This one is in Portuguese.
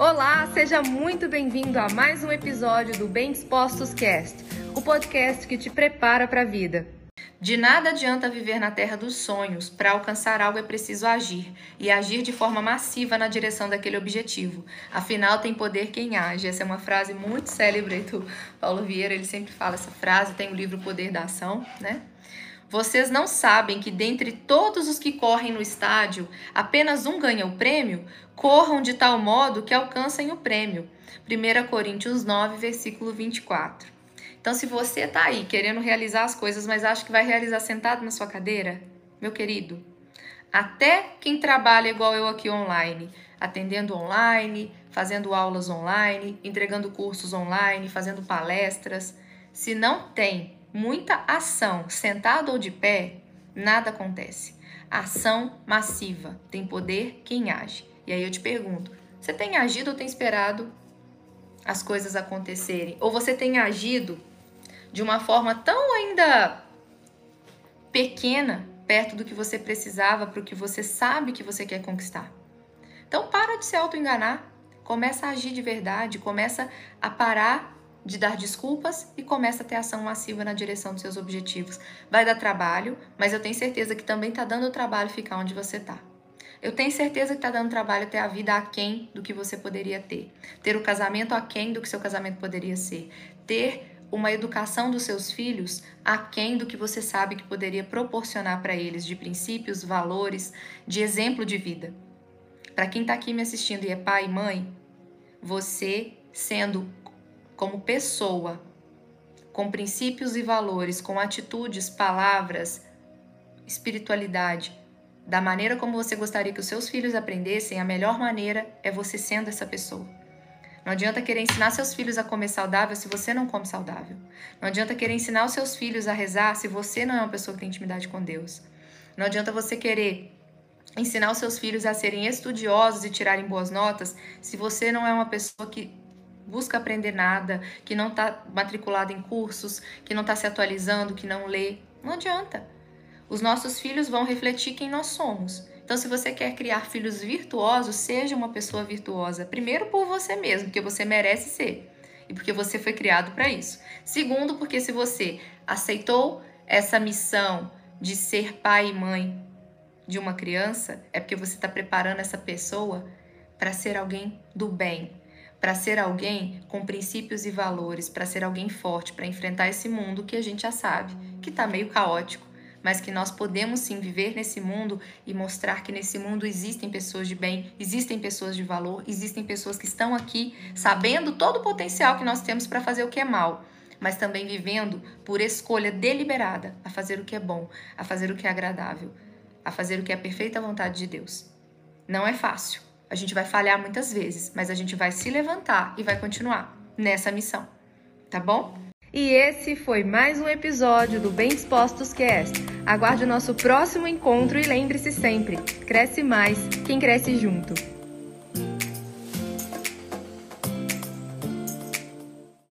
Olá, seja muito bem-vindo a mais um episódio do Bem Dispostos Cast, o podcast que te prepara para a vida. De nada adianta viver na terra dos sonhos. Para alcançar algo é preciso agir, e agir de forma massiva na direção daquele objetivo. Afinal, tem poder quem age. Essa é uma frase muito célebre do Paulo Vieira, ele sempre fala essa frase, tem o livro Poder da Ação, né? Vocês não sabem que dentre todos os que correm no estádio, apenas um ganha o prêmio? Corram de tal modo que alcancem o prêmio. 1 Coríntios 9, versículo 24. Então, se você está aí querendo realizar as coisas, mas acha que vai realizar sentado na sua cadeira, meu querido, até quem trabalha igual eu aqui online, atendendo online, fazendo aulas online, entregando cursos online, fazendo palestras, se não tem muita ação, sentado ou de pé, nada acontece. Ação massiva, tem poder quem age. E aí eu te pergunto: você tem agido ou tem esperado as coisas acontecerem? Ou você tem agido de uma forma tão ainda pequena perto do que você precisava para o que você sabe que você quer conquistar? Então para de se auto-enganar, começa a agir de verdade, começa a parar de dar desculpas e começa a ter ação massiva na direção dos seus objetivos. Vai dar trabalho, mas eu tenho certeza que também está dando trabalho ficar onde você está. Eu tenho certeza que está dando trabalho ter a vida aquém do que você poderia ter. Ter o casamento aquém do que seu casamento poderia ser. Ter uma educação dos seus filhos aquém do que você sabe que poderia proporcionar para eles de princípios, valores, de exemplo de vida. Para quem está aqui me assistindo e é pai e mãe, você sendo como pessoa, com princípios e valores, com atitudes, palavras, espiritualidade, da maneira como você gostaria que os seus filhos aprendessem, a melhor maneira é você sendo essa pessoa. Não adianta querer ensinar seus filhos a comer saudável se você não come saudável. Não adianta querer ensinar os seus filhos a rezar se você não é uma pessoa que tem intimidade com Deus. Não adianta você querer ensinar os seus filhos a serem estudiosos e tirarem boas notas se você não é uma pessoa que busca aprender nada, que não está matriculado em cursos, que não está se atualizando, que não lê. Não adianta. Os nossos filhos vão refletir quem nós somos. Então, se você quer criar filhos virtuosos, seja uma pessoa virtuosa. Primeiro, por você mesmo, porque você merece ser e porque você foi criado para isso. Segundo, porque se você aceitou essa missão de ser pai e mãe de uma criança, é porque você está preparando essa pessoa para ser alguém do bem, para ser alguém com princípios e valores, para ser alguém forte, para enfrentar esse mundo que a gente já sabe que está meio caótico, mas que nós podemos sim viver nesse mundo e mostrar que nesse mundo existem pessoas de bem, existem pessoas de valor, existem pessoas que estão aqui sabendo todo o potencial que nós temos para fazer o que é mal, mas também vivendo por escolha deliberada a fazer o que é bom, a fazer o que é agradável, a fazer o que é a perfeita vontade de Deus. Não é fácil a gente vai falhar muitas vezes, mas a gente vai se levantar e vai continuar nessa missão. Tá bom? E esse foi mais um episódio do Bem Dispostos Cast. Aguarde o nosso próximo encontro e lembre-se sempre: cresce mais quem cresce junto.